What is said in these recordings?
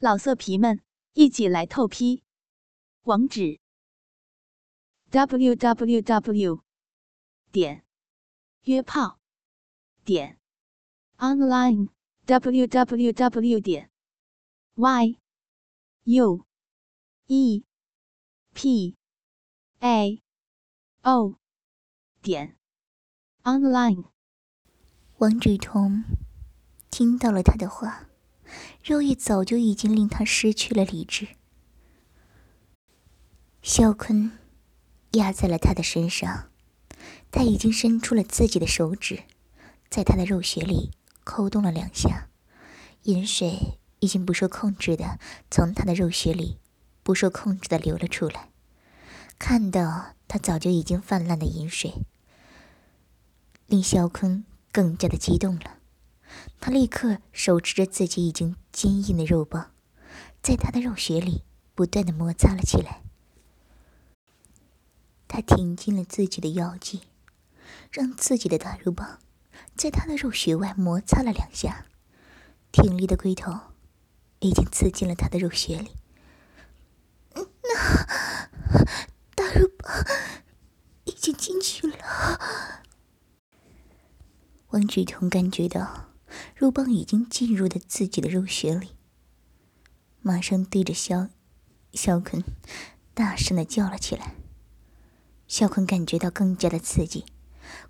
老色皮们，一起来透批！网址：w w w 点约炮点 online w w w 点 y u e p a o 点 online。王志彤听到了他的话。肉欲早就已经令他失去了理智。肖坤压在了他的身上，他已经伸出了自己的手指，在他的肉穴里抠动了两下，饮水已经不受控制的从他的肉穴里不受控制的流了出来。看到他早就已经泛滥的饮水，令肖坤更加的激动了。他立刻手持着自己已经坚硬的肉棒，在他的肉穴里不断的摩擦了起来。他挺进了自己的腰际，让自己的大肉棒在他的肉穴外摩擦了两下，挺立的龟头已经刺进了他的肉穴里。那大肉棒已经进去了。王志彤感觉到。肉棒已经进入了自己的肉穴里，马上对着肖肖坤大声的叫了起来。肖坤感觉到更加的刺激，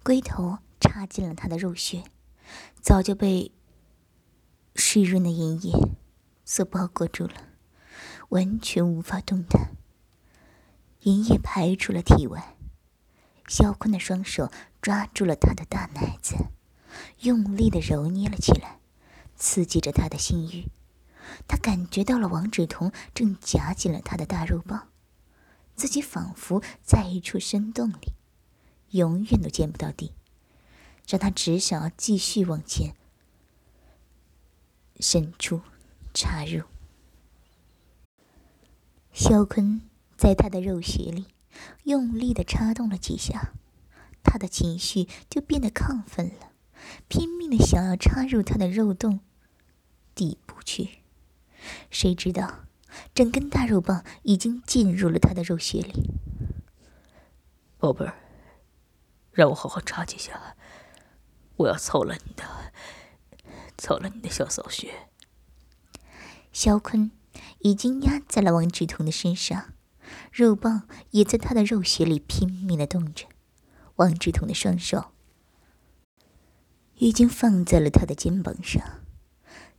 龟头插进了他的肉穴，早就被湿润的阴液所包裹住了，完全无法动弹。阴液排出了体外，肖坤的双手抓住了他的大奶子。用力的揉捏了起来，刺激着他的性欲。他感觉到了王芷彤正夹紧了他的大肉棒，自己仿佛在一处深洞里，永远都见不到底，让他只想要继续往前伸出、插入。肖坤在他的肉穴里用力的插动了几下，他的情绪就变得亢奋了。拼命的想要插入他的肉洞底部去，谁知道整根大肉棒已经进入了他的肉穴里。宝贝儿，让我好好插几下，我要操了你的，操了你的小骚穴。肖坤已经压在了王志彤的身上，肉棒也在他的肉穴里拼命的动着。王志彤的双手。已经放在了他的肩膀上，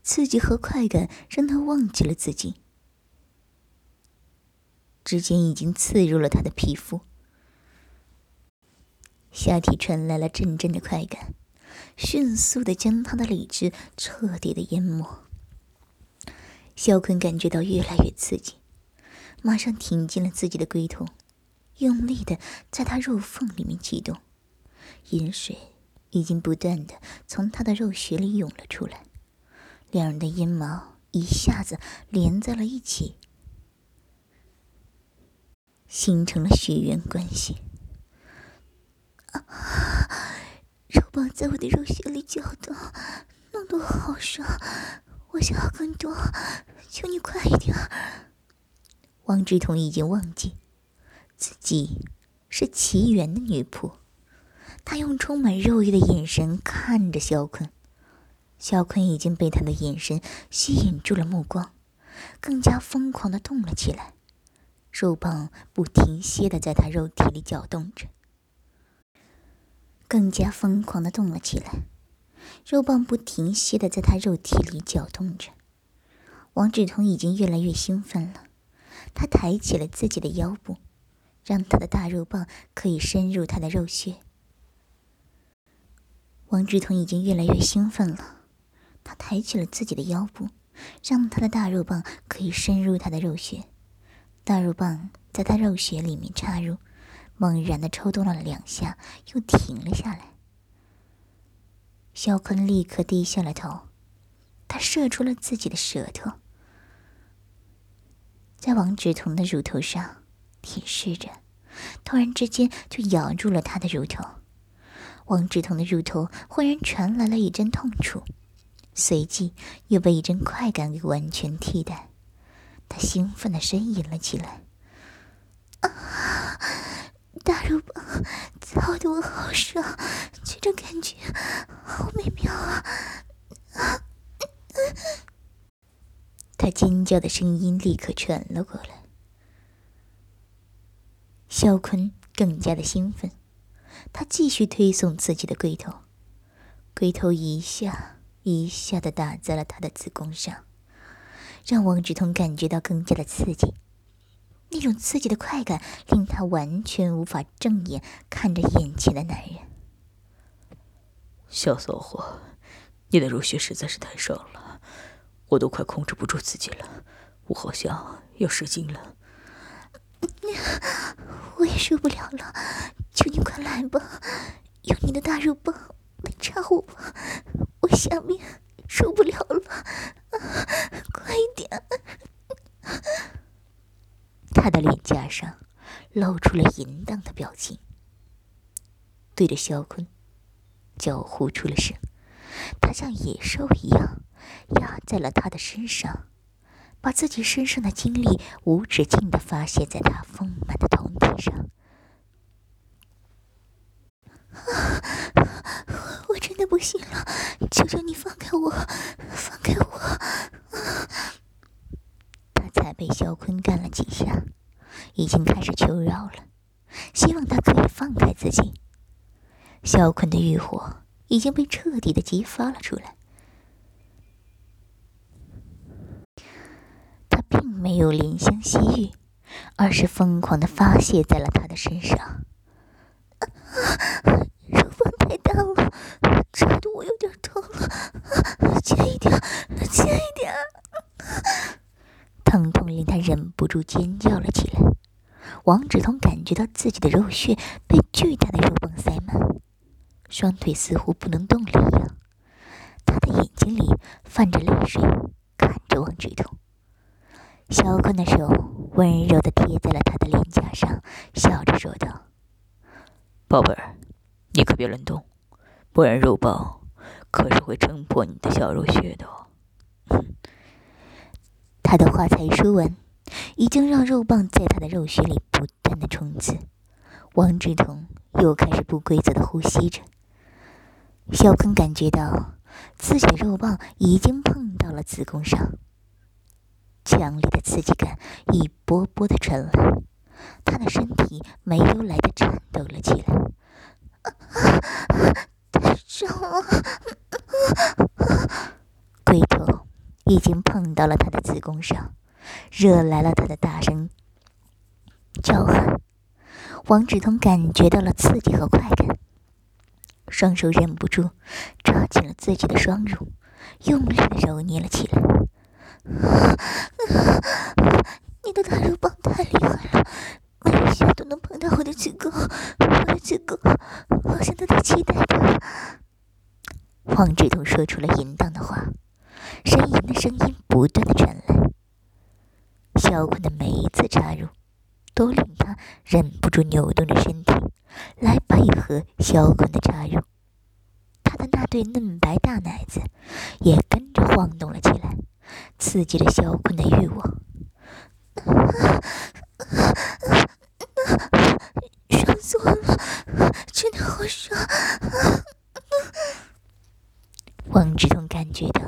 刺激和快感让他忘记了自己。指尖已经刺入了他的皮肤，下体传来了阵阵的快感，迅速的将他的理智彻底的淹没。肖坤感觉到越来越刺激，马上挺进了自己的龟头，用力的在他肉缝里面激动，饮水。已经不断的从他的肉穴里涌了出来，两人的阴毛一下子连在了一起，形成了血缘关系。啊！肉棒在我的肉穴里搅动，弄得我好爽，我想要更多，求你快一点。王志彤已经忘记自己是奇缘的女仆。他用充满肉欲的眼神看着肖坤，肖坤已经被他的眼神吸引住了目光，更加疯狂的动了起来，肉棒不停歇的在他肉体里搅动着，更加疯狂的动了起来，肉棒不停歇的在他肉体里搅动着。王志彤已经越来越兴奋了，他抬起了自己的腰部，让他的大肉棒可以深入他的肉穴。王志彤已经越来越兴奋了，他抬起了自己的腰部，让他的大肉棒可以深入他的肉穴。大肉棒在他肉穴里面插入，猛然的抽动了两下，又停了下来。肖坤立刻低下了头，他射出了自己的舌头，在王志彤的乳头上舔舐着，突然之间就咬住了他的乳头。王志彤的乳头忽然传来了一阵痛楚，随即又被一阵快感给完全替代。他兴奋的呻吟了起来。啊，大肉棒操的我好爽，这种感觉好美妙啊！啊！他尖叫的声音立刻传了过来。肖坤更加的兴奋，他继续推送自己的龟头，龟头一下一下的打在了他的子宫上，让王志通感觉到更加的刺激。那种刺激的快感令他完全无法正眼看着眼前的男人。小骚货，你的入穴实在是太爽了，我都快控制不住自己了，我好像要射精了。我也受不了了，求你快来吧，用你的大肉棒来插我吧，我下面受不了了，快一点！他的脸颊上露出了淫荡的表情，对着肖坤叫呼出了声。他像野兽一样压在了他的身上，把自己身上的精力无止境的发泄在他丰满的胴体上。我真的不行了，求求你放开我，放开我！他才被肖坤干了几下，已经开始求饶了，希望他可以放开自己。肖坤的欲火已经被彻底的激发了出来，他并没有怜香惜玉，而是疯狂的发泄在了他的身上。疼了，扎的我有点疼了，轻一点，轻一点。疼痛令他忍不住尖叫了起来。王志通感觉到自己的肉穴被巨大的肉棒塞满，双腿似乎不能动了一样。他的眼睛里泛着泪水，看着王志通。小坤的手温柔地贴在了他的脸颊上，笑着说道：“宝贝儿，你可别乱动，不然肉棒可是会撑破你的小肉穴的哦。”他的话才说完，已经让肉棒在他的肉穴里不断的冲刺。王志同又开始不规则的呼吸着。小坤感觉到自己的肉棒已经碰到了子宫上，强烈的刺激感一波波的传来，他的身体没有来的颤抖了起来。了，龟头。已经碰到了他的子宫上，惹来了他的大声叫喊。王志通感觉到了刺激和快感，双手忍不住抓紧了自己的双乳，用力的揉捏了起来。你的大肉棒太厉害了，每一下都能碰到我的子宫，我的子宫好像都在期待的。王志通说出了淫荡的话。呻吟的声音不断的传来，小坤的每一次插入，都令他忍不住扭动着身体，来配合小坤的插入。他的那对嫩白大奶子也跟着晃动了起来，刺激着小坤的欲望。爽死我了，真的好爽！王志同感觉到。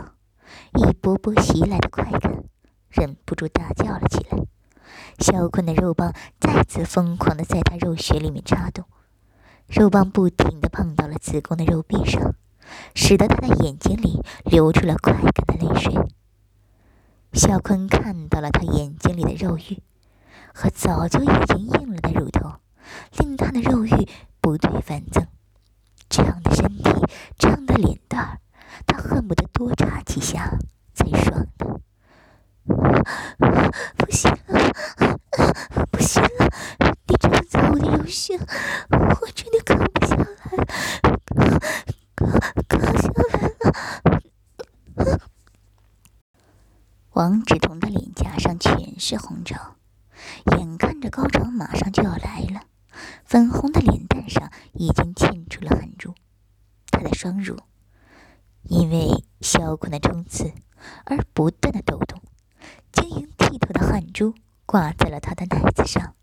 一波波袭来的快感，忍不住大叫了起来。小坤的肉棒再次疯狂的在他肉穴里面插动，肉棒不停的碰到了子宫的肉壁上，使得他的眼睛里流出了快感的泪水。小坤看到了他眼睛里的肉欲和早就已经硬了的乳头，令他的肉欲不退反增。这样的身体，这样的脸蛋儿。他恨不得多插几下才爽呢。不行了，不行了！我的右胸，我真的扛不下来，扛扛下来了。王志同的脸颊上全是红潮，眼看着高潮马上就要来了，粉红的脸蛋上已经沁出了汗珠，他的双乳。因为小坤的冲刺而不断的抖动，晶莹剔透的汗珠挂在了他的奶子上，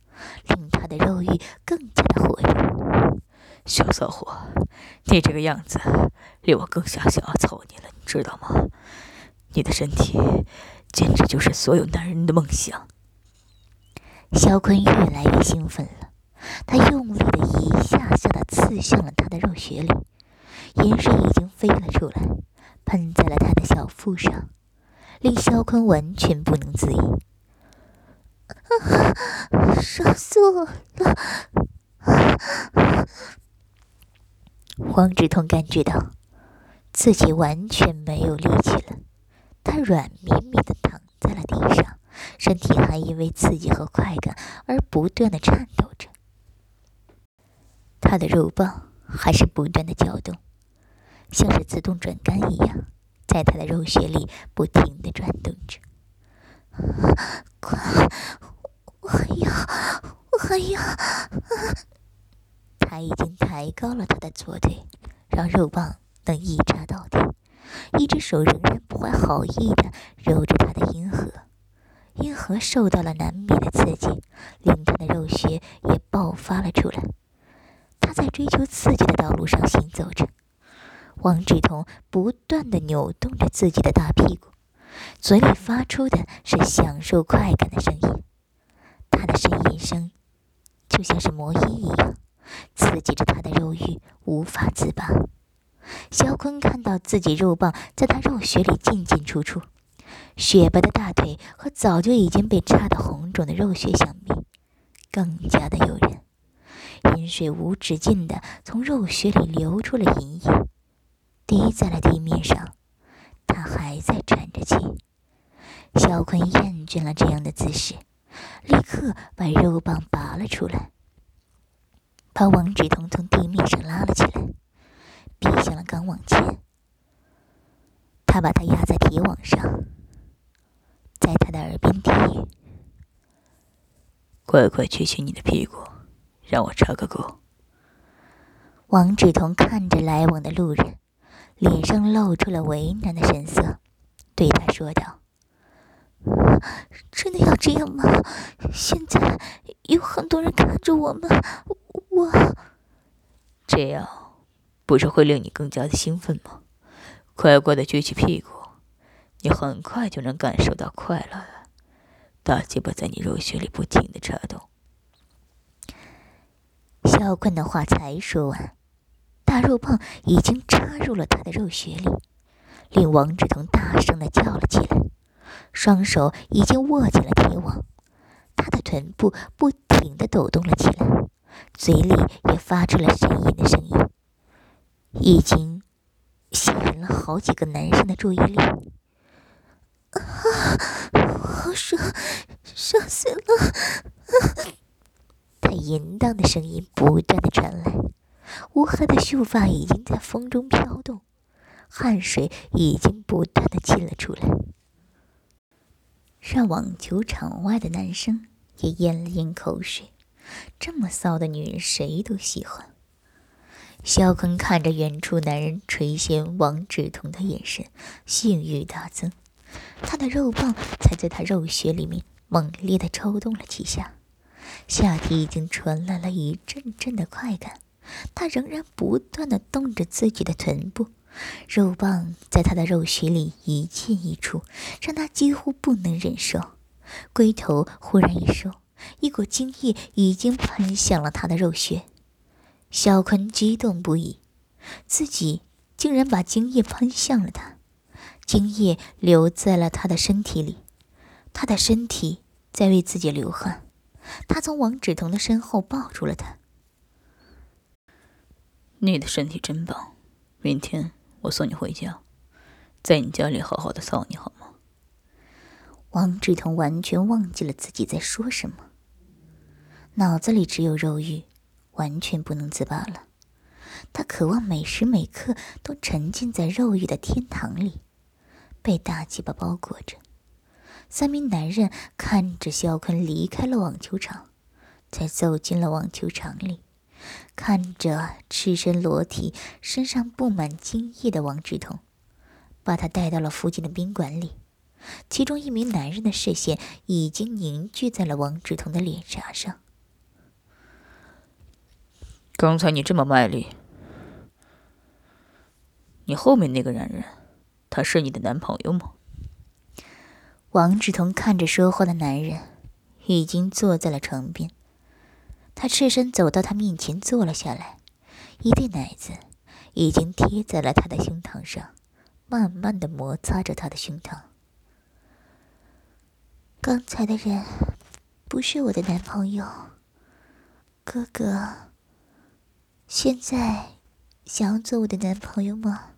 令他的肉欲更加的火热。小骚货，你这个样子令我更想想要操你了，你知道吗？你的身体简直就是所有男人的梦想。肖坤越来越兴奋了，他用力的一下下的刺向了他的肉穴里，盐水已经飞了出来，喷在了他的小腹上，令肖坤完全不能自已。爽死我了！黄志通感觉到自己完全没有力气了，他软绵绵的躺在了地上，身体还因为刺激和快感而不断的颤抖着。他的肉棒还是不断的搅动，像是自动转杆一样，在他的肉穴里不停的转动着。快，我还要，我还要！他已经抬高了他的左腿，让肉棒能一插到底。一只手仍然不怀好意的揉着他的阴核，阴核受到了难免的刺激，令他的肉穴也爆发了出来。他在追求刺激的道路上行走着，王志同不断地扭动着自己的大屁股，嘴里发出的是享受快感的声音。他的呻吟声就像是魔音一样。刺激着他的肉欲无法自拔。肖坤看到自己肉棒在他肉穴里进进出出，雪白的大腿和早就已经被插得红肿的肉穴相比，更加的诱人。饮水无止境的从肉穴里流出了银液，滴在了地面上。他还在喘着气。肖坤厌倦了这样的姿势，立刻把肉棒拔了出来。把王志彤从地面上拉了起来，逼向了钢网前。他把他压在铁网上，在他的耳边低语：“乖乖举起你的屁股，让我插个够。”王志彤看着来往的路人，脸上露出了为难的神色，对他说道：“真的要这样吗？现在有很多人看着我们。”我这样不是会令你更加的兴奋吗？乖乖的撅起屁股，你很快就能感受到快乐了。大鸡巴在你肉穴里不停的颤动。小坤的话才说完，大肉棒已经插入了他的肉穴里，令王志彤大声的叫了起来，双手已经握紧了铁网，他的臀部不停的抖动了起来。嘴里也发出了呻吟的声音，已经吸引了好几个男生的注意力。啊，好爽，爽死了！他淫荡的声音不断的传来，乌黑的秀发已经在风中飘动，汗水已经不断的沁了出来，让网球场外的男生也咽了咽口水。这么骚的女人，谁都喜欢。肖坤看着远处男人垂涎王志彤的眼神，性欲大增。他的肉棒才在他肉穴里面猛烈的抽动了几下，下体已经传来了一阵阵的快感。他仍然不断的动着自己的臀部，肉棒在他的肉穴里一进一出，让他几乎不能忍受。龟头忽然一收。一股精液已经喷向了他的肉穴，小坤激动不已，自己竟然把精液喷向了他，精液留在了他的身体里，他的身体在为自己流汗。他从王芷彤的身后抱住了他。你的身体真棒，明天我送你回家，在你家里好好的操你好吗？王志彤完全忘记了自己在说什么。脑子里只有肉欲，完全不能自拔了。他渴望每时每刻都沉浸在肉欲的天堂里，被大鸡巴包裹着。三名男人看着肖坤离开了网球场，才走进了网球场里，看着赤身裸体、身上布满精液的王志同，把他带到了附近的宾馆里。其中一名男人的视线已经凝聚在了王志同的脸颊上。刚才你这么卖力，你后面那个男人，他是你的男朋友吗？王志同看着说话的男人，已经坐在了床边。他赤身走到他面前坐了下来，一对奶子已经贴在了他的胸膛上，慢慢的摩擦着他的胸膛。刚才的人不是我的男朋友，哥哥。现在想要做我的男朋友吗？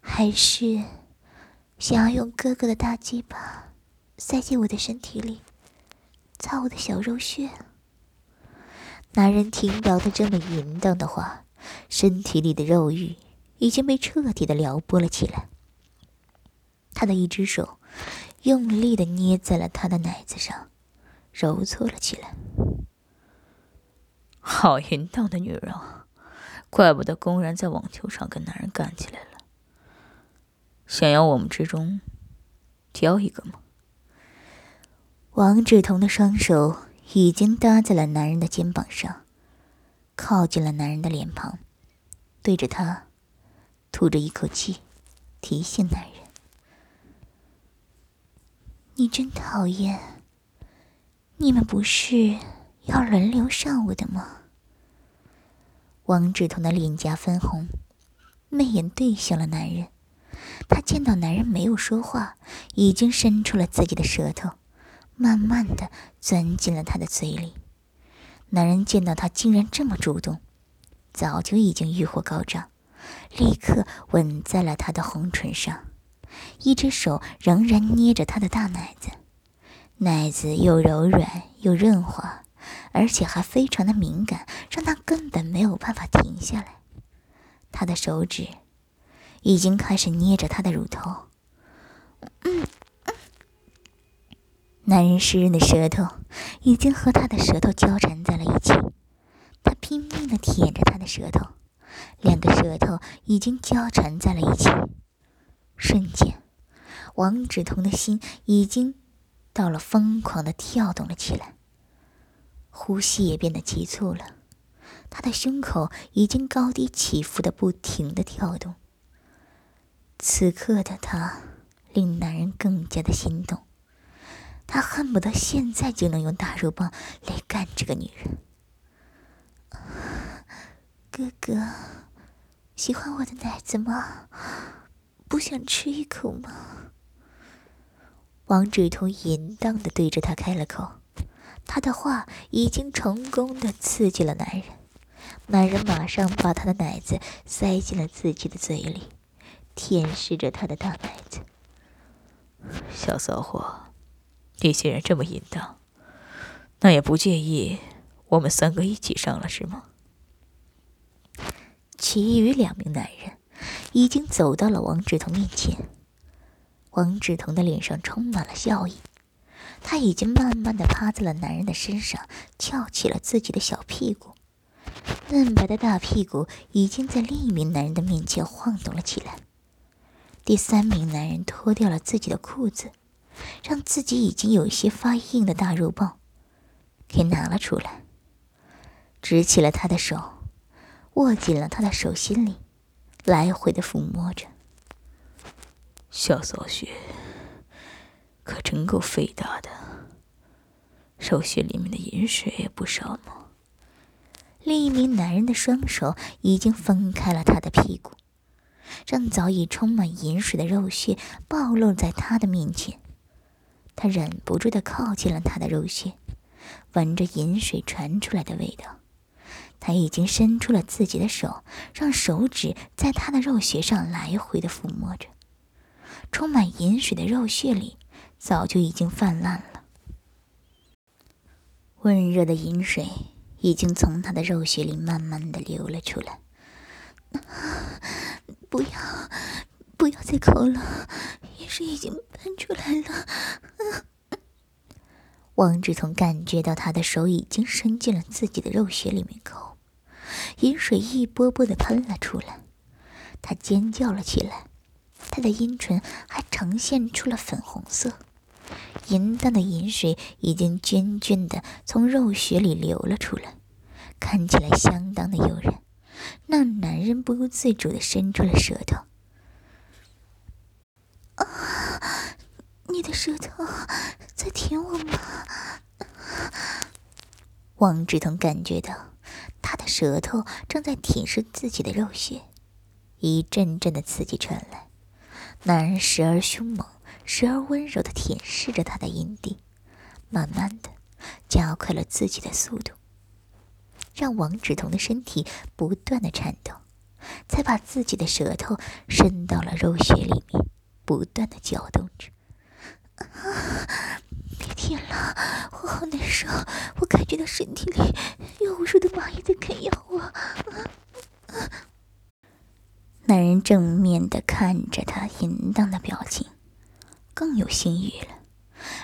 还是想要用哥哥的大鸡巴塞进我的身体里，擦我的小肉穴？男人听到他这么淫荡的话，身体里的肉欲已经被彻底的撩拨了起来。他的一只手用力的捏在了他的奶子上，揉搓了起来。好淫荡的女人啊，怪不得公然在网球上跟男人干起来了。想要我们之中挑一个吗？王志同的双手已经搭在了男人的肩膀上，靠近了男人的脸庞，对着他吐着一口气，提醒男人：“你真讨厌。你们不是要轮流上我的吗？”王志同的脸颊绯红，媚眼对向了男人。他见到男人没有说话，已经伸出了自己的舌头，慢慢的钻进了他的嘴里。男人见到他竟然这么主动，早就已经欲火高涨，立刻吻在了他的红唇上，一只手仍然捏着他的大奶子，奶子又柔软又润滑。而且还非常的敏感，让他根本没有办法停下来。他的手指已经开始捏着他的乳头。男人湿润的舌头已经和他的舌头交缠在了一起，他拼命的舔着他的舌头，两个舌头已经交缠在了一起。瞬间，王芷彤的心已经到了疯狂的跳动了起来。呼吸也变得急促了，他的胸口已经高低起伏的不停的跳动。此刻的他令男人更加的心动，他恨不得现在就能用大肉棒来干这个女人。哥哥，喜欢我的奶子吗？不想吃一口吗？王志同淫荡的对着他开了口。他的话已经成功的刺激了男人，男人马上把他的奶子塞进了自己的嘴里，舔舐着他的大奶子。小骚货，你既然这么淫荡，那也不介意我们三个一起上了是吗？其余两名男人已经走到了王志同面前，王志同的脸上充满了笑意。他已经慢慢的趴在了男人的身上，翘起了自己的小屁股，嫩白的大屁股已经在另一名男人的面前晃动了起来。第三名男人脱掉了自己的裤子，让自己已经有些发硬的大肉棒给拿了出来，执起了他的手，握紧了他的手心里，来回的抚摸着。小扫雪。可真够费大的，肉穴里面的饮水也不少嘛。另一名男人的双手已经分开了他的屁股，让早已充满饮水的肉穴暴露在他的面前。他忍不住的靠近了他的肉穴，闻着饮水传出来的味道。他已经伸出了自己的手，让手指在他的肉穴上来回的抚摸着，充满饮水的肉穴里。早就已经泛滥了，温热的饮水已经从他的肉穴里慢慢的流了出来。不要，不要再抠了，饮水已经喷出来了。王志从感觉到他的手已经伸进了自己的肉穴里面抠，饮水一波波的喷了出来，他尖叫了起来。他的阴唇还呈现出了粉红色，淫荡的饮水已经涓涓的从肉穴里流了出来，看起来相当的诱人，让男人不由自主的伸出了舌头。你的舌头在舔我吗？王志同感觉到他的舌头正在舔舐自己的肉穴，一阵阵的刺激传来。男人时而凶猛，时而温柔的舔舐着他的阴蒂，慢慢的加快了自己的速度，让王芷彤的身体不断的颤抖，才把自己的舌头伸到了肉穴里面，不断的搅动着。啊别舔了，我好难受，我感觉到身体里有无数的蚂蚁在啃咬我。啊男人正面的看着他淫荡的表情，更有性欲了，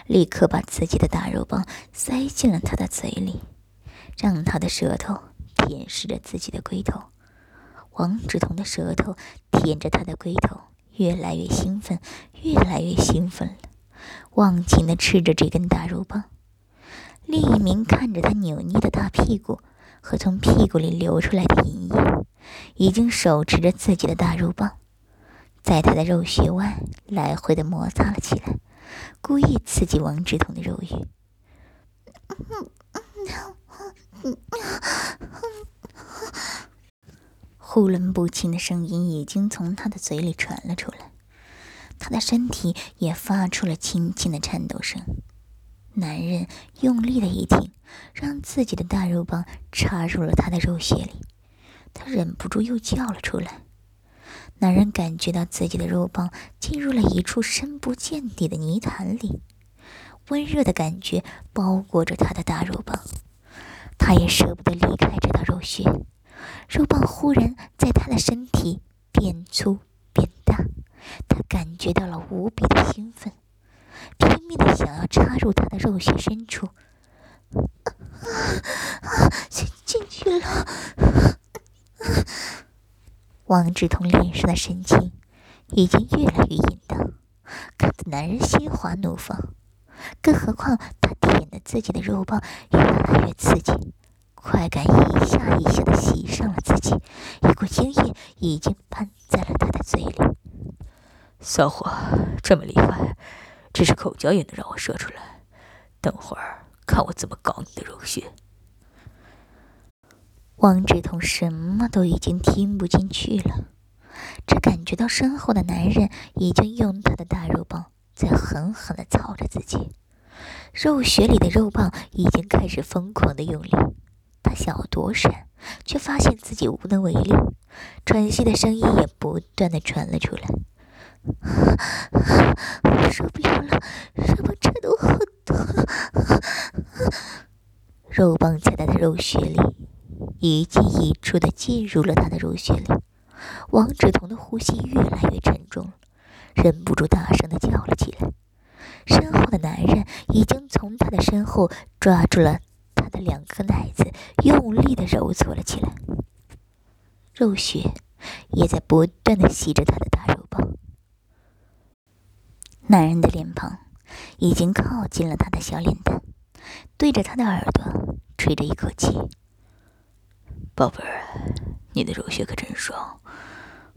立刻把自己的大肉棒塞进了他的嘴里，让他的舌头舔舐着自己的龟头。王志彤的舌头舔着他的龟头，越来越兴奋，越来越兴奋了，忘情的吃着这根大肉棒。另一名看着他扭捏的大屁股和从屁股里流出来的淫液。已经手持着自己的大肉棒，在他的肉穴外来回的摩擦了起来，故意刺激王志彤的肉欲。呼伦不清的声音已经从他的嘴里传了出来，他的身体也发出了轻轻的颤抖声。男人用力的一挺，让自己的大肉棒插入了他的肉穴里。他忍不住又叫了出来。男人感觉到自己的肉棒进入了一处深不见底的泥潭里，温热的感觉包裹着他的大肉棒，他也舍不得离开这道肉穴。肉棒忽然在他的身体变粗变大，他感觉到了无比的兴奋，拼命的想要插入他的肉穴深处，啊啊进进去了。王志同脸上的神情已经越来越淫荡，看得男人心花怒放。更何况他舔的自己的肉棒越来越刺激，快感一下一下的袭上了自己，一股精液已经喷在了他的嘴里。骚货，这么厉害，只是口交也能让我射出来。等会儿看我怎么搞你的肉穴。王志同什么都已经听不进去了，只感觉到身后的男人已经用他的大肉棒在狠狠地操着自己，肉穴里的肉棒已经开始疯狂的用力。他想要躲闪，却发现自己无能为力，喘息的声音也不断的传了出来。我受不了了，肉棒插得我好痛，肉棒在他的肉穴里。一进一出的进入了他的肉穴里，王芷彤的呼吸越来越沉重了，忍不住大声的叫了起来。身后的男人已经从他的身后抓住了他的两颗奶子，用力的揉搓了起来，肉血也在不断的吸着他的大肉棒。男人的脸庞已经靠近了他的小脸蛋，对着他的耳朵吹着一口气。宝贝儿，你的肉穴可真爽，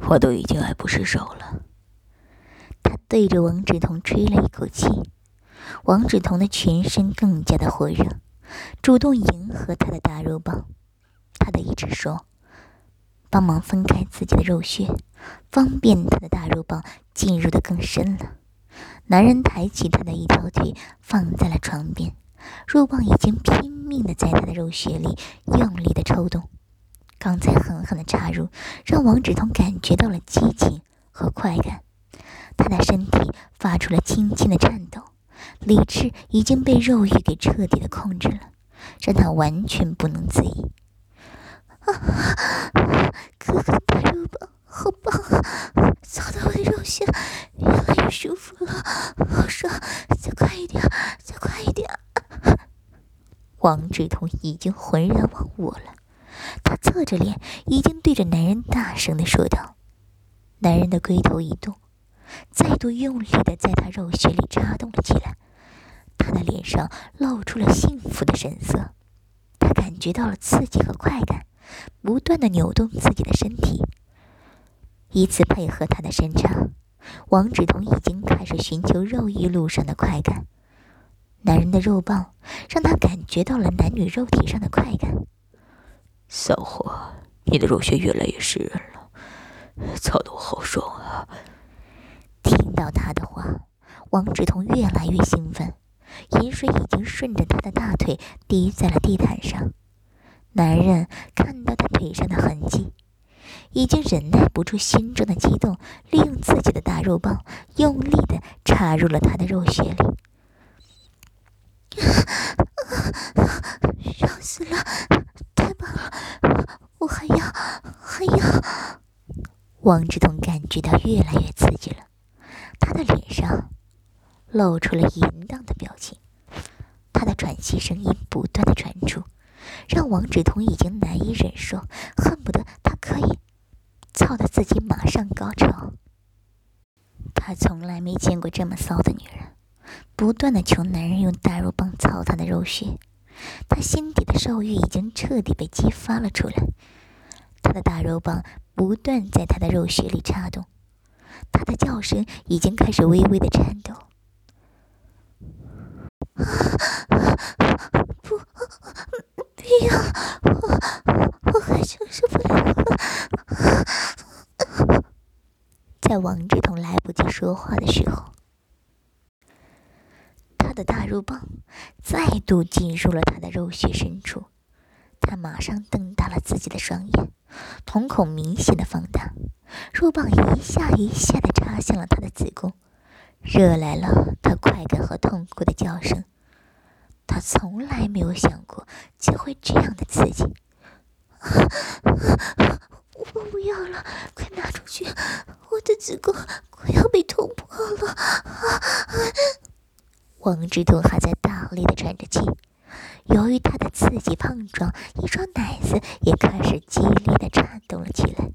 我都已经爱不释手了。他对着王志彤吹了一口气，王志彤的全身更加的火热，主动迎合他的大肉棒。他的一直说：“帮忙分开自己的肉穴，方便他的大肉棒进入的更深了。”男人抬起他的一条腿，放在了床边，肉棒已经拼命的在他的肉穴里用力的抽动。刚才狠狠的插入，让王芷彤感觉到了激情和快感，他的身体发出了轻轻的颤抖，理智已经被肉欲给彻底的控制了，让他完全不能自已。啊，哥哥的肉棒好棒啊！操到我的肉穴，越来越舒服了，好爽！再快一点，再快一点！王芷彤已经浑然忘我了。他侧着脸，已经对着男人大声的说道：“男人的龟头一动，再度用力的在他肉穴里插动了起来。他的脸上露出了幸福的神色，他感觉到了刺激和快感，不断的扭动自己的身体，以此配合他的伸长。王芷彤已经开始寻求肉欲路上的快感，男人的肉棒让他感觉到了男女肉体上的快感。骚货，你的肉穴越来越湿润了，操得我好爽啊！听到他的话，王芷彤越来越兴奋，饮水已经顺着他的大腿滴在了地毯上。男人看到他腿上的痕迹。已经忍耐不住心中的激动，利用自己的大肉棒，用力的插入了他的肉穴里。爽死了，太棒了！我还要，还要。王志彤感觉到越来越刺激了，他的脸上露出了淫荡的表情，他的喘息声音不断的传出，让王志彤已经难以忍受，恨不得他可以。操的自己马上高潮，他从来没见过这么骚的女人，不断的求男人用大肉棒操他的肉穴，他心底的兽欲已经彻底被激发了出来，他的大肉棒不断在他的肉穴里插动，他的叫声已经开始微微的颤抖。不，不要，我我还承受不了了。在王志彤来不及说话的时候，肉棒再度进入了他的肉穴深处。他马上瞪大了自己的双眼，瞳孔明显的放大，肉棒一下一下的插向了他的子宫，惹来了他快感和痛苦的叫声。他从来没有想过就会这样的刺激。我不要了，快拿出去！我的子宫快要被捅破了。啊王志东还在大力的喘着气，由于他的刺激碰撞，一双奶子也开始激烈的颤动了起来。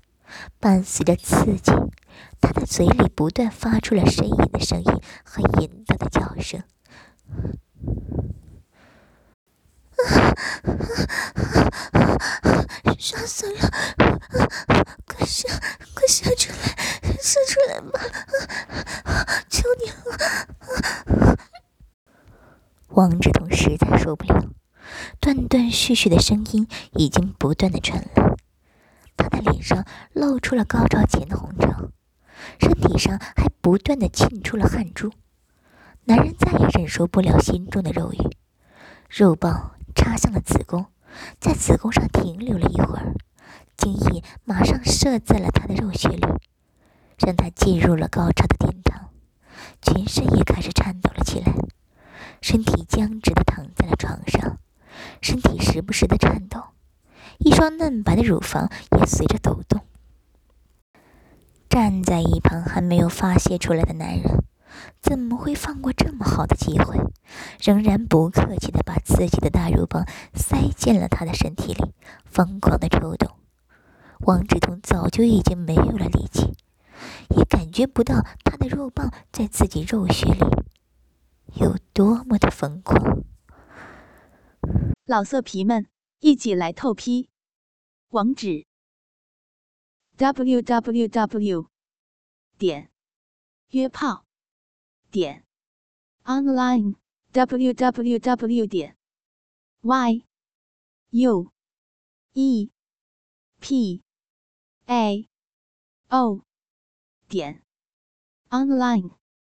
伴随着刺激，他的嘴里不断发出了呻吟的声音和淫荡的叫声。爽死了！啊快射，快射出来，射出来吧！啊 求你了！王志彤实在受不了，断断续续的声音已经不断的传来，他的脸上露出了高潮前的红潮，身体上还不断的沁出了汗珠。男人再也忍受不了心中的肉欲，肉棒。插向了子宫，在子宫上停留了一会儿，精液马上射在了他的肉穴里，让他进入了高潮的殿堂，全身也开始颤抖了起来，身体僵直的躺在了床上，身体时不时的颤抖，一双嫩白的乳房也随着抖动。站在一旁还没有发泄出来的男人。怎么会放过这么好的机会？仍然不客气的把自己的大肉棒塞进了他的身体里，疯狂的抽动。王志彤早就已经没有了力气，也感觉不到他的肉棒在自己肉穴里有多么的疯狂。老色皮们，一起来透批！网址：w w w. 点约炮。点 online w w w 点 y u e p a o 点 online。